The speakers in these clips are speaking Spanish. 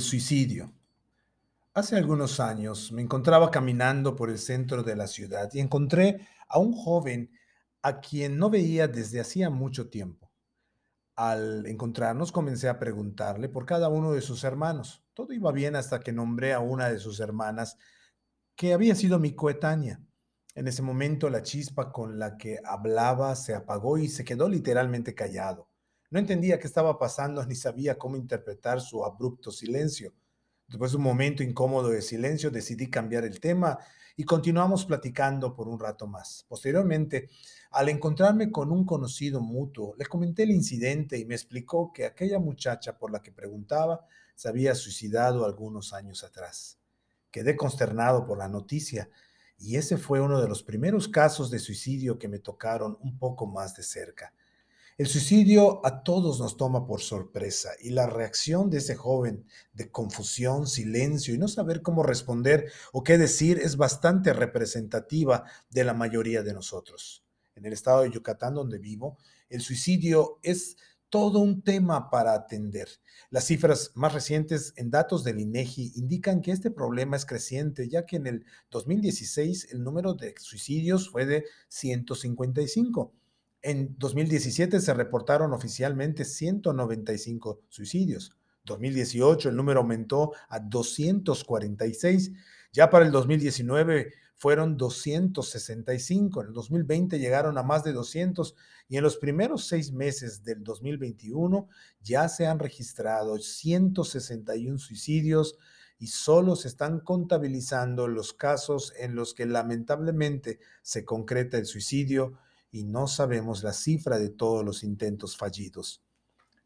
Suicidio. Hace algunos años me encontraba caminando por el centro de la ciudad y encontré a un joven a quien no veía desde hacía mucho tiempo. Al encontrarnos comencé a preguntarle por cada uno de sus hermanos. Todo iba bien hasta que nombré a una de sus hermanas que había sido mi coetánea. En ese momento la chispa con la que hablaba se apagó y se quedó literalmente callado. No entendía qué estaba pasando ni sabía cómo interpretar su abrupto silencio. Después de un momento incómodo de silencio decidí cambiar el tema y continuamos platicando por un rato más. Posteriormente, al encontrarme con un conocido mutuo, le comenté el incidente y me explicó que aquella muchacha por la que preguntaba se había suicidado algunos años atrás. Quedé consternado por la noticia y ese fue uno de los primeros casos de suicidio que me tocaron un poco más de cerca. El suicidio a todos nos toma por sorpresa y la reacción de ese joven de confusión, silencio y no saber cómo responder o qué decir es bastante representativa de la mayoría de nosotros. En el estado de Yucatán donde vivo, el suicidio es todo un tema para atender. Las cifras más recientes en datos del INEGI indican que este problema es creciente, ya que en el 2016 el número de suicidios fue de 155 en 2017 se reportaron oficialmente 195 suicidios. 2018 el número aumentó a 246. Ya para el 2019 fueron 265. En el 2020 llegaron a más de 200 y en los primeros seis meses del 2021 ya se han registrado 161 suicidios y solo se están contabilizando los casos en los que lamentablemente se concreta el suicidio y no sabemos la cifra de todos los intentos fallidos.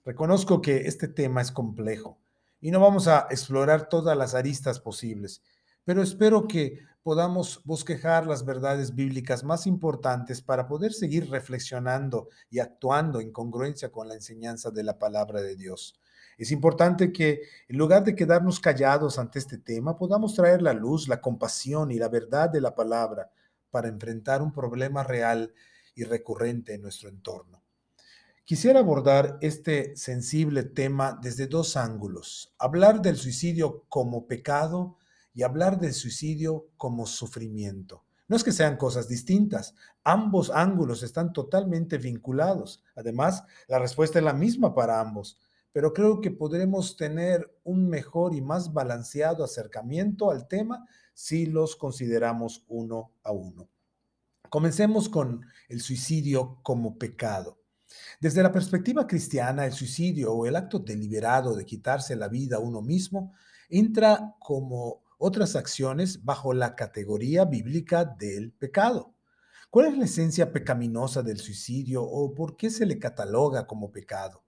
Reconozco que este tema es complejo y no vamos a explorar todas las aristas posibles, pero espero que podamos bosquejar las verdades bíblicas más importantes para poder seguir reflexionando y actuando en congruencia con la enseñanza de la palabra de Dios. Es importante que en lugar de quedarnos callados ante este tema, podamos traer la luz, la compasión y la verdad de la palabra para enfrentar un problema real y recurrente en nuestro entorno. Quisiera abordar este sensible tema desde dos ángulos. Hablar del suicidio como pecado y hablar del suicidio como sufrimiento. No es que sean cosas distintas, ambos ángulos están totalmente vinculados. Además, la respuesta es la misma para ambos, pero creo que podremos tener un mejor y más balanceado acercamiento al tema si los consideramos uno a uno. Comencemos con el suicidio como pecado. Desde la perspectiva cristiana, el suicidio o el acto deliberado de quitarse la vida a uno mismo entra como otras acciones bajo la categoría bíblica del pecado. ¿Cuál es la esencia pecaminosa del suicidio o por qué se le cataloga como pecado?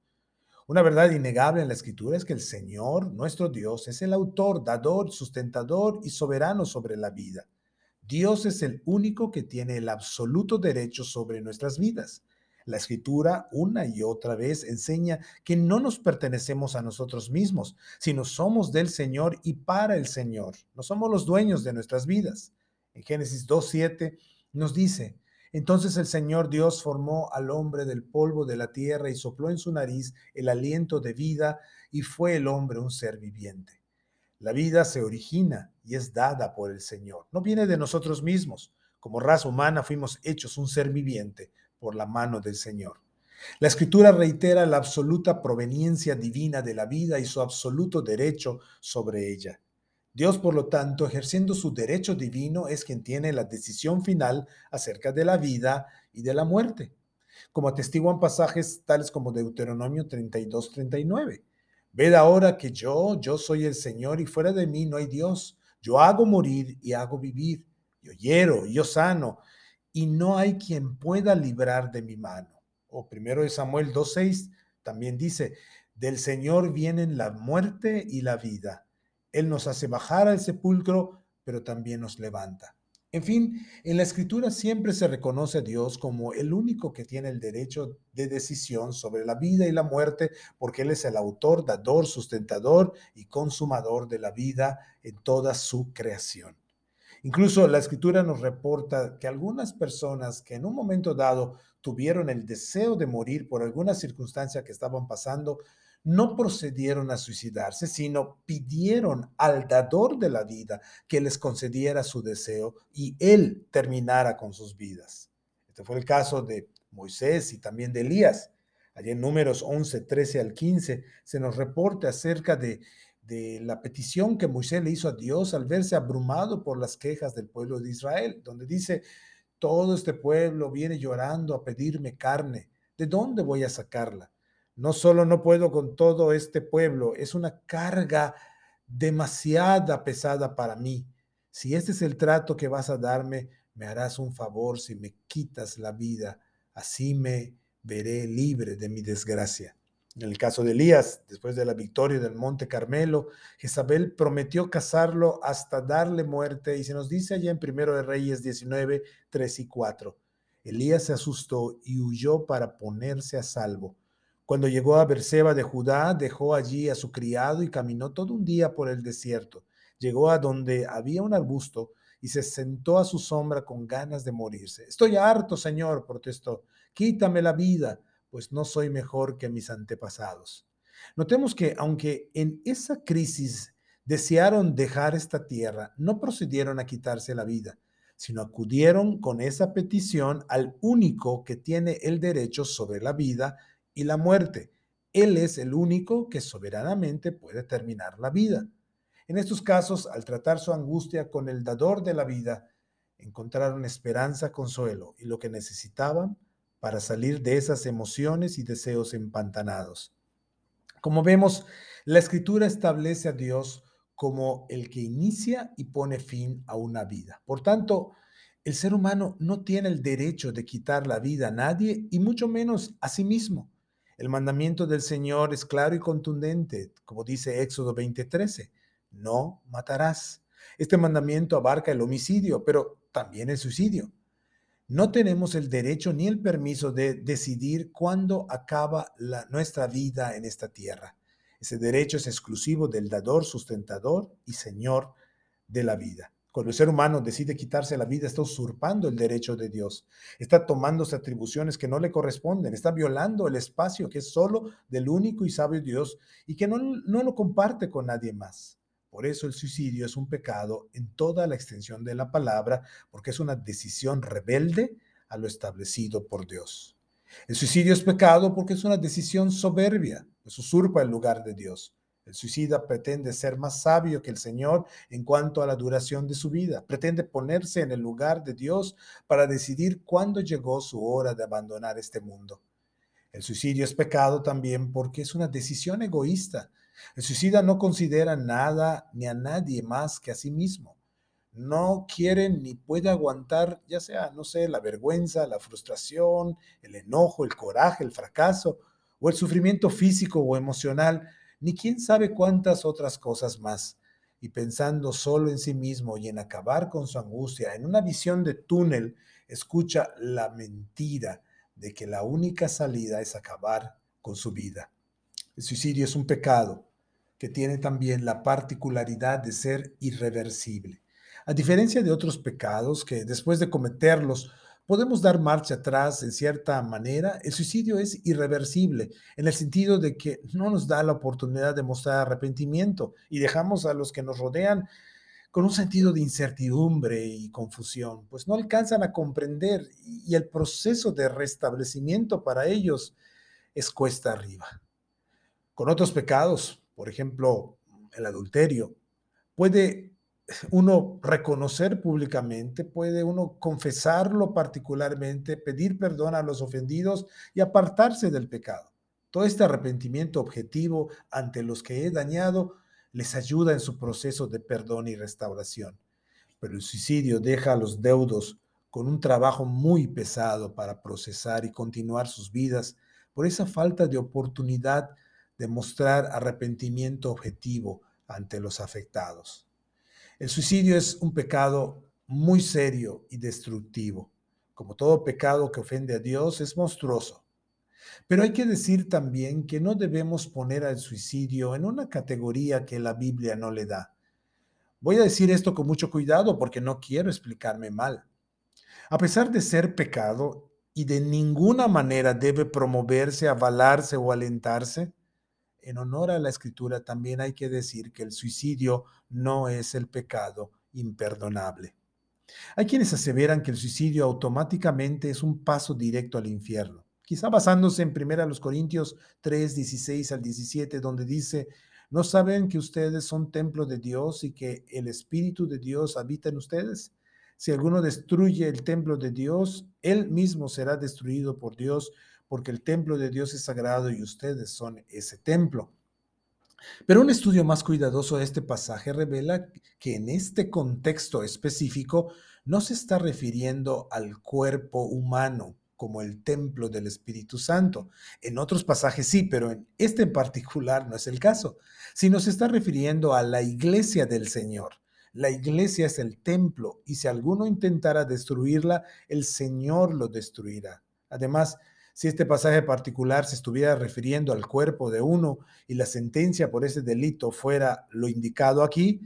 Una verdad innegable en la escritura es que el Señor, nuestro Dios, es el autor, dador, sustentador y soberano sobre la vida. Dios es el único que tiene el absoluto derecho sobre nuestras vidas. La escritura una y otra vez enseña que no nos pertenecemos a nosotros mismos, sino somos del Señor y para el Señor. No somos los dueños de nuestras vidas. En Génesis 2.7 nos dice, entonces el Señor Dios formó al hombre del polvo de la tierra y sopló en su nariz el aliento de vida y fue el hombre un ser viviente. La vida se origina y es dada por el Señor. No viene de nosotros mismos. Como raza humana fuimos hechos un ser viviente por la mano del Señor. La escritura reitera la absoluta proveniencia divina de la vida y su absoluto derecho sobre ella. Dios, por lo tanto, ejerciendo su derecho divino, es quien tiene la decisión final acerca de la vida y de la muerte, como atestiguan pasajes tales como Deuteronomio 32-39. Ved ahora que yo, yo soy el Señor y fuera de mí no hay Dios. Yo hago morir y hago vivir. Yo hiero yo sano. Y no hay quien pueda librar de mi mano. O primero de Samuel 2.6 también dice, del Señor vienen la muerte y la vida. Él nos hace bajar al sepulcro, pero también nos levanta. En fin, en la escritura siempre se reconoce a Dios como el único que tiene el derecho de decisión sobre la vida y la muerte, porque Él es el autor, dador, sustentador y consumador de la vida en toda su creación. Incluso la escritura nos reporta que algunas personas que en un momento dado tuvieron el deseo de morir por alguna circunstancia que estaban pasando, no procedieron a suicidarse, sino pidieron al dador de la vida que les concediera su deseo y él terminara con sus vidas. Este fue el caso de Moisés y también de Elías. Allí en números 11, 13 al 15 se nos reporta acerca de, de la petición que Moisés le hizo a Dios al verse abrumado por las quejas del pueblo de Israel, donde dice, todo este pueblo viene llorando a pedirme carne. ¿De dónde voy a sacarla? No solo no puedo con todo este pueblo, es una carga demasiada pesada para mí. Si este es el trato que vas a darme, me harás un favor si me quitas la vida. Así me veré libre de mi desgracia. En el caso de Elías, después de la victoria del Monte Carmelo, Jezabel prometió casarlo hasta darle muerte y se nos dice allá en Primero de Reyes 19, 3 y 4. Elías se asustó y huyó para ponerse a salvo. Cuando llegó a Berseba de Judá, dejó allí a su criado y caminó todo un día por el desierto. Llegó a donde había un arbusto y se sentó a su sombra con ganas de morirse. Estoy harto, Señor, protestó. Quítame la vida, pues no soy mejor que mis antepasados. Notemos que aunque en esa crisis desearon dejar esta tierra, no procedieron a quitarse la vida, sino acudieron con esa petición al único que tiene el derecho sobre la vida y la muerte. Él es el único que soberanamente puede terminar la vida. En estos casos, al tratar su angustia con el dador de la vida, encontraron esperanza, consuelo y lo que necesitaban para salir de esas emociones y deseos empantanados. Como vemos, la escritura establece a Dios como el que inicia y pone fin a una vida. Por tanto, el ser humano no tiene el derecho de quitar la vida a nadie y mucho menos a sí mismo. El mandamiento del Señor es claro y contundente, como dice Éxodo 20:13, no matarás. Este mandamiento abarca el homicidio, pero también el suicidio. No tenemos el derecho ni el permiso de decidir cuándo acaba nuestra vida en esta tierra. Ese derecho es exclusivo del dador, sustentador y Señor de la vida. Cuando el ser humano decide quitarse la vida, está usurpando el derecho de Dios, está tomándose atribuciones que no le corresponden, está violando el espacio que es solo del único y sabio Dios y que no, no lo comparte con nadie más. Por eso el suicidio es un pecado en toda la extensión de la palabra, porque es una decisión rebelde a lo establecido por Dios. El suicidio es pecado porque es una decisión soberbia, pues usurpa el lugar de Dios. El suicida pretende ser más sabio que el Señor en cuanto a la duración de su vida. Pretende ponerse en el lugar de Dios para decidir cuándo llegó su hora de abandonar este mundo. El suicidio es pecado también porque es una decisión egoísta. El suicida no considera nada ni a nadie más que a sí mismo. No quiere ni puede aguantar, ya sea, no sé, la vergüenza, la frustración, el enojo, el coraje, el fracaso o el sufrimiento físico o emocional ni quién sabe cuántas otras cosas más. Y pensando solo en sí mismo y en acabar con su angustia, en una visión de túnel, escucha la mentira de que la única salida es acabar con su vida. El suicidio es un pecado que tiene también la particularidad de ser irreversible. A diferencia de otros pecados que después de cometerlos podemos dar marcha atrás en cierta manera, el suicidio es irreversible en el sentido de que no nos da la oportunidad de mostrar arrepentimiento y dejamos a los que nos rodean con un sentido de incertidumbre y confusión, pues no alcanzan a comprender y el proceso de restablecimiento para ellos es cuesta arriba. Con otros pecados, por ejemplo, el adulterio, puede uno reconocer públicamente, puede uno confesarlo particularmente, pedir perdón a los ofendidos y apartarse del pecado. Todo este arrepentimiento objetivo ante los que he dañado les ayuda en su proceso de perdón y restauración. Pero el suicidio deja a los deudos con un trabajo muy pesado para procesar y continuar sus vidas por esa falta de oportunidad de mostrar arrepentimiento objetivo ante los afectados. El suicidio es un pecado muy serio y destructivo. Como todo pecado que ofende a Dios, es monstruoso. Pero hay que decir también que no debemos poner al suicidio en una categoría que la Biblia no le da. Voy a decir esto con mucho cuidado porque no quiero explicarme mal. A pesar de ser pecado y de ninguna manera debe promoverse, avalarse o alentarse, en honor a la escritura, también hay que decir que el suicidio no es el pecado imperdonable. Hay quienes aseveran que el suicidio automáticamente es un paso directo al infierno, quizá basándose en 1 Corintios 3, 16 al 17, donde dice, ¿no saben que ustedes son templo de Dios y que el Espíritu de Dios habita en ustedes? Si alguno destruye el templo de Dios, él mismo será destruido por Dios, porque el templo de Dios es sagrado y ustedes son ese templo. Pero un estudio más cuidadoso de este pasaje revela que en este contexto específico no se está refiriendo al cuerpo humano como el templo del Espíritu Santo. En otros pasajes sí, pero en este en particular no es el caso, sino se está refiriendo a la iglesia del Señor. La iglesia es el templo y si alguno intentara destruirla, el Señor lo destruirá. Además, si este pasaje particular se estuviera refiriendo al cuerpo de uno y la sentencia por ese delito fuera lo indicado aquí,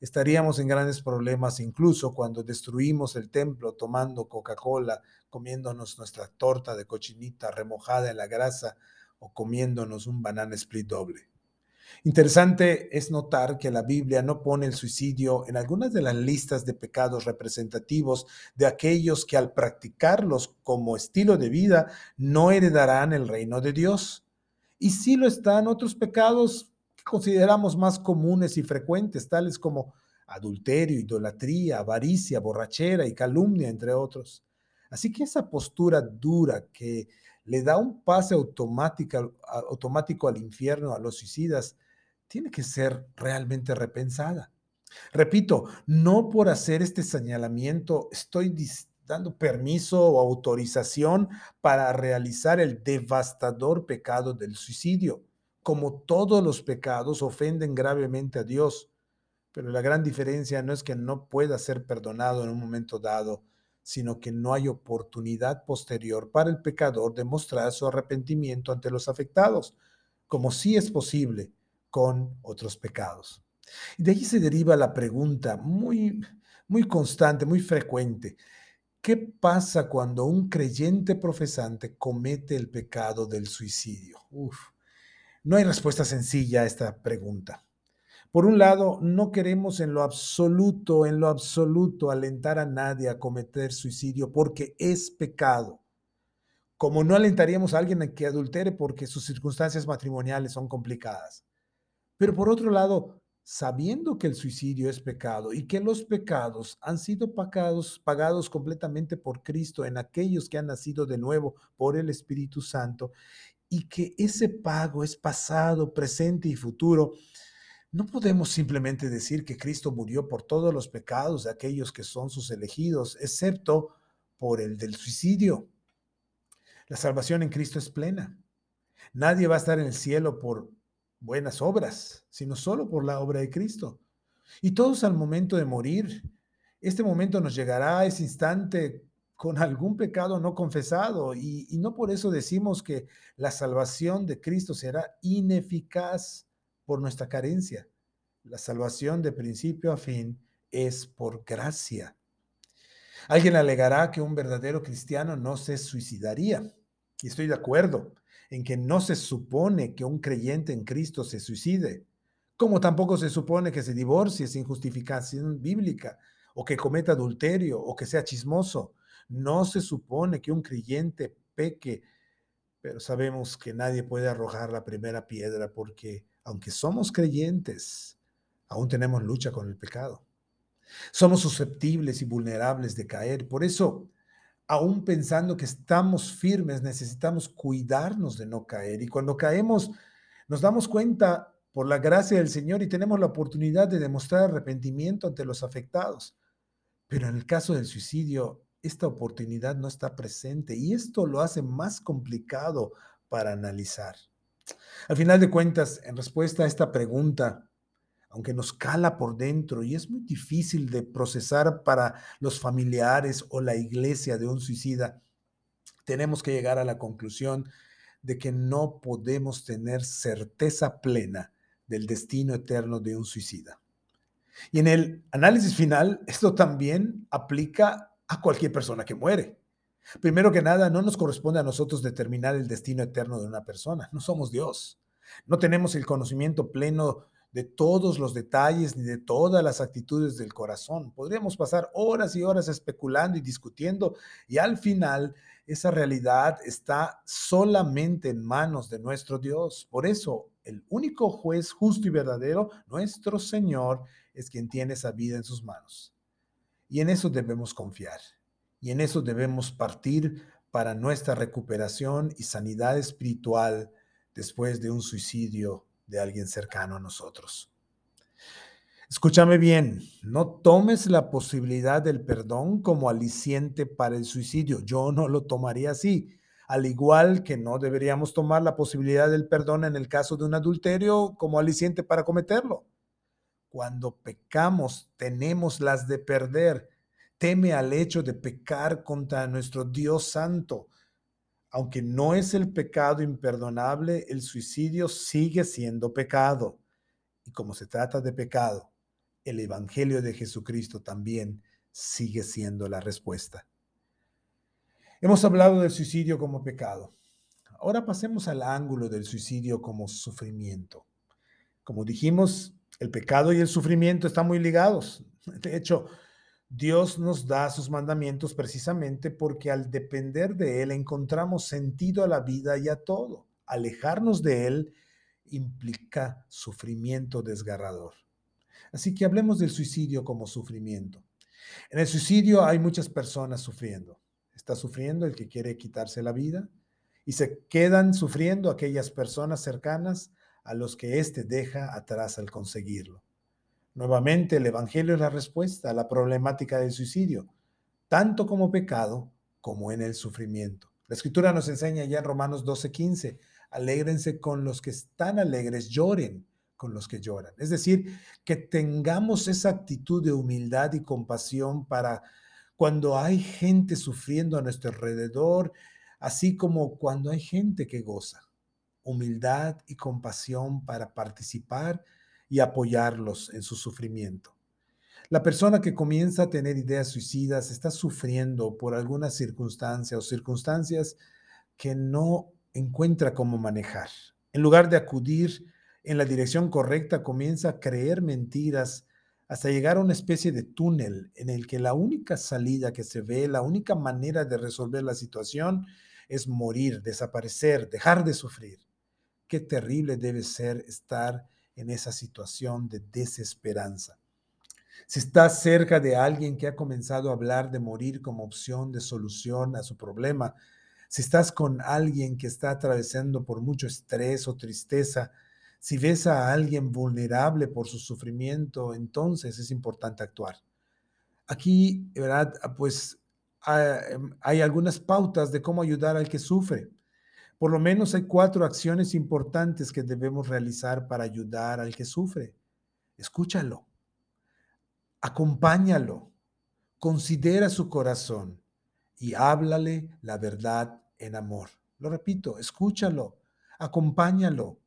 estaríamos en grandes problemas incluso cuando destruimos el templo tomando Coca-Cola, comiéndonos nuestra torta de cochinita remojada en la grasa o comiéndonos un banana split doble. Interesante es notar que la Biblia no pone el suicidio en algunas de las listas de pecados representativos de aquellos que al practicarlos como estilo de vida no heredarán el reino de Dios. Y sí lo están otros pecados que consideramos más comunes y frecuentes, tales como adulterio, idolatría, avaricia, borrachera y calumnia, entre otros. Así que esa postura dura que le da un pase automático al infierno a los suicidas, tiene que ser realmente repensada. Repito, no por hacer este señalamiento estoy dando permiso o autorización para realizar el devastador pecado del suicidio. Como todos los pecados ofenden gravemente a Dios, pero la gran diferencia no es que no pueda ser perdonado en un momento dado, sino que no hay oportunidad posterior para el pecador de mostrar su arrepentimiento ante los afectados, como sí es posible con otros pecados. Y de allí se deriva la pregunta muy, muy constante, muy frecuente. ¿Qué pasa cuando un creyente profesante comete el pecado del suicidio? Uf, no hay respuesta sencilla a esta pregunta. Por un lado, no queremos en lo absoluto, en lo absoluto, alentar a nadie a cometer suicidio porque es pecado. Como no alentaríamos a alguien a que adultere porque sus circunstancias matrimoniales son complicadas. Pero por otro lado, sabiendo que el suicidio es pecado y que los pecados han sido pagados, pagados completamente por Cristo en aquellos que han nacido de nuevo por el Espíritu Santo y que ese pago es pasado, presente y futuro, no podemos simplemente decir que Cristo murió por todos los pecados de aquellos que son sus elegidos, excepto por el del suicidio. La salvación en Cristo es plena. Nadie va a estar en el cielo por buenas obras, sino solo por la obra de Cristo. Y todos al momento de morir, este momento nos llegará a ese instante con algún pecado no confesado y, y no por eso decimos que la salvación de Cristo será ineficaz por nuestra carencia. La salvación de principio a fin es por gracia. Alguien alegará que un verdadero cristiano no se suicidaría. Y estoy de acuerdo en que no se supone que un creyente en Cristo se suicide, como tampoco se supone que se divorcie sin justificación bíblica, o que cometa adulterio, o que sea chismoso. No se supone que un creyente peque, pero sabemos que nadie puede arrojar la primera piedra porque aunque somos creyentes, aún tenemos lucha con el pecado. Somos susceptibles y vulnerables de caer. Por eso, aún pensando que estamos firmes, necesitamos cuidarnos de no caer. Y cuando caemos, nos damos cuenta por la gracia del Señor y tenemos la oportunidad de demostrar arrepentimiento ante los afectados. Pero en el caso del suicidio, esta oportunidad no está presente y esto lo hace más complicado para analizar. Al final de cuentas, en respuesta a esta pregunta, aunque nos cala por dentro y es muy difícil de procesar para los familiares o la iglesia de un suicida, tenemos que llegar a la conclusión de que no podemos tener certeza plena del destino eterno de un suicida. Y en el análisis final, esto también aplica a cualquier persona que muere. Primero que nada, no nos corresponde a nosotros determinar el destino eterno de una persona, no somos Dios. No tenemos el conocimiento pleno de todos los detalles ni de todas las actitudes del corazón. Podríamos pasar horas y horas especulando y discutiendo y al final esa realidad está solamente en manos de nuestro Dios. Por eso, el único juez justo y verdadero, nuestro Señor, es quien tiene esa vida en sus manos. Y en eso debemos confiar. Y en eso debemos partir para nuestra recuperación y sanidad espiritual después de un suicidio de alguien cercano a nosotros. Escúchame bien, no tomes la posibilidad del perdón como aliciente para el suicidio. Yo no lo tomaría así. Al igual que no deberíamos tomar la posibilidad del perdón en el caso de un adulterio como aliciente para cometerlo. Cuando pecamos, tenemos las de perder. Teme al hecho de pecar contra nuestro Dios Santo. Aunque no es el pecado imperdonable, el suicidio sigue siendo pecado. Y como se trata de pecado, el Evangelio de Jesucristo también sigue siendo la respuesta. Hemos hablado del suicidio como pecado. Ahora pasemos al ángulo del suicidio como sufrimiento. Como dijimos, el pecado y el sufrimiento están muy ligados. De hecho, Dios nos da sus mandamientos precisamente porque al depender de Él encontramos sentido a la vida y a todo. Alejarnos de Él implica sufrimiento desgarrador. Así que hablemos del suicidio como sufrimiento. En el suicidio hay muchas personas sufriendo. Está sufriendo el que quiere quitarse la vida y se quedan sufriendo aquellas personas cercanas a los que éste deja atrás al conseguirlo. Nuevamente, el Evangelio es la respuesta a la problemática del suicidio, tanto como pecado como en el sufrimiento. La escritura nos enseña ya en Romanos 12:15, alégrense con los que están alegres, lloren con los que lloran. Es decir, que tengamos esa actitud de humildad y compasión para cuando hay gente sufriendo a nuestro alrededor, así como cuando hay gente que goza. Humildad y compasión para participar y apoyarlos en su sufrimiento. La persona que comienza a tener ideas suicidas está sufriendo por alguna circunstancia o circunstancias que no encuentra cómo manejar. En lugar de acudir en la dirección correcta, comienza a creer mentiras hasta llegar a una especie de túnel en el que la única salida que se ve, la única manera de resolver la situación es morir, desaparecer, dejar de sufrir. Qué terrible debe ser estar en esa situación de desesperanza. Si estás cerca de alguien que ha comenzado a hablar de morir como opción de solución a su problema, si estás con alguien que está atravesando por mucho estrés o tristeza, si ves a alguien vulnerable por su sufrimiento, entonces es importante actuar. Aquí, ¿verdad? Ah, pues ah, em, hay algunas pautas de cómo ayudar al que sufre. Por lo menos hay cuatro acciones importantes que debemos realizar para ayudar al que sufre. Escúchalo, acompáñalo, considera su corazón y háblale la verdad en amor. Lo repito, escúchalo, acompáñalo,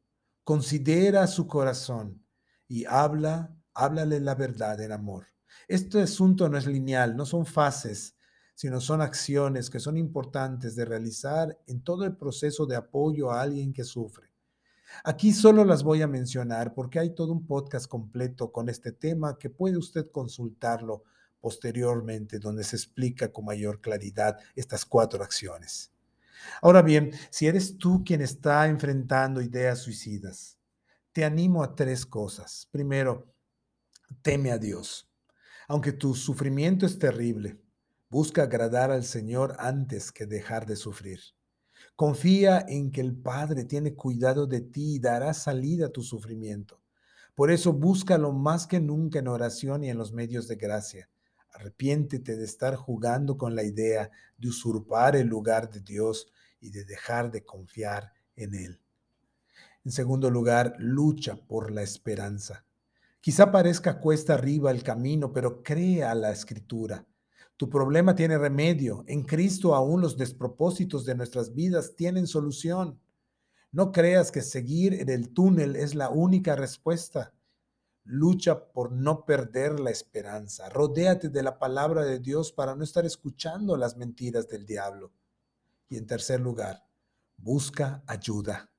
considera su corazón y habla, háblale la verdad en amor. Este asunto no es lineal, no son fases, sino son acciones que son importantes de realizar en todo el proceso de apoyo a alguien que sufre. Aquí solo las voy a mencionar porque hay todo un podcast completo con este tema que puede usted consultarlo posteriormente, donde se explica con mayor claridad estas cuatro acciones. Ahora bien, si eres tú quien está enfrentando ideas suicidas, te animo a tres cosas. Primero, teme a Dios. Aunque tu sufrimiento es terrible, busca agradar al Señor antes que dejar de sufrir. Confía en que el Padre tiene cuidado de ti y dará salida a tu sufrimiento. Por eso búscalo más que nunca en oración y en los medios de gracia. Arrepiéntete de estar jugando con la idea de usurpar el lugar de Dios y de dejar de confiar en Él. En segundo lugar, lucha por la esperanza. Quizá parezca cuesta arriba el camino, pero crea la escritura. Tu problema tiene remedio. En Cristo aún los despropósitos de nuestras vidas tienen solución. No creas que seguir en el túnel es la única respuesta. Lucha por no perder la esperanza. Rodéate de la palabra de Dios para no estar escuchando las mentiras del diablo. Y en tercer lugar, busca ayuda.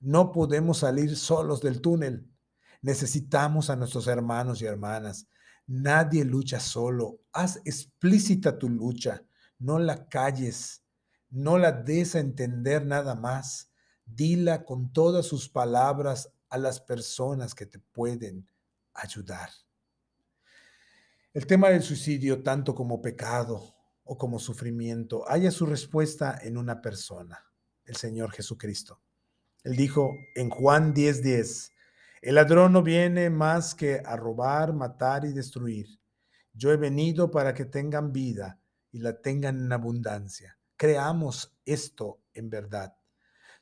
No podemos salir solos del túnel. Necesitamos a nuestros hermanos y hermanas. Nadie lucha solo. Haz explícita tu lucha. No la calles. No la des a entender nada más. Dila con todas sus palabras a las personas que te pueden ayudar. El tema del suicidio, tanto como pecado o como sufrimiento, haya su respuesta en una persona, el Señor Jesucristo. Él dijo en Juan 10:10, 10, el ladrón no viene más que a robar, matar y destruir. Yo he venido para que tengan vida y la tengan en abundancia. Creamos esto en verdad.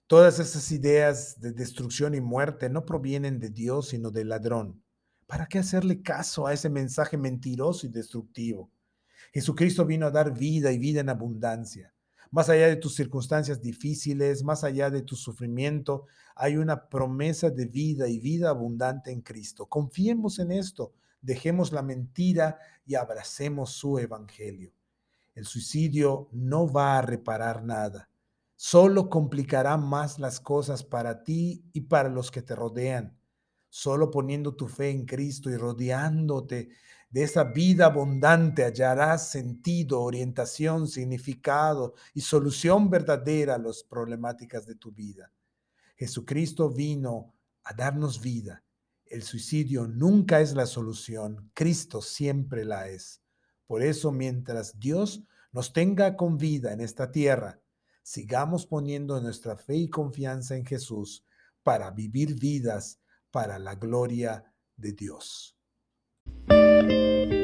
Todas esas ideas de destrucción y muerte no provienen de Dios, sino del ladrón. ¿Para qué hacerle caso a ese mensaje mentiroso y destructivo? Jesucristo vino a dar vida y vida en abundancia. Más allá de tus circunstancias difíciles, más allá de tu sufrimiento, hay una promesa de vida y vida abundante en Cristo. Confiemos en esto, dejemos la mentira y abracemos su evangelio. El suicidio no va a reparar nada solo complicará más las cosas para ti y para los que te rodean. Solo poniendo tu fe en Cristo y rodeándote de esa vida abundante hallarás sentido, orientación, significado y solución verdadera a las problemáticas de tu vida. Jesucristo vino a darnos vida. El suicidio nunca es la solución, Cristo siempre la es. Por eso, mientras Dios nos tenga con vida en esta tierra, sigamos poniendo nuestra fe y confianza en Jesús para vivir vidas para la gloria de Dios. Música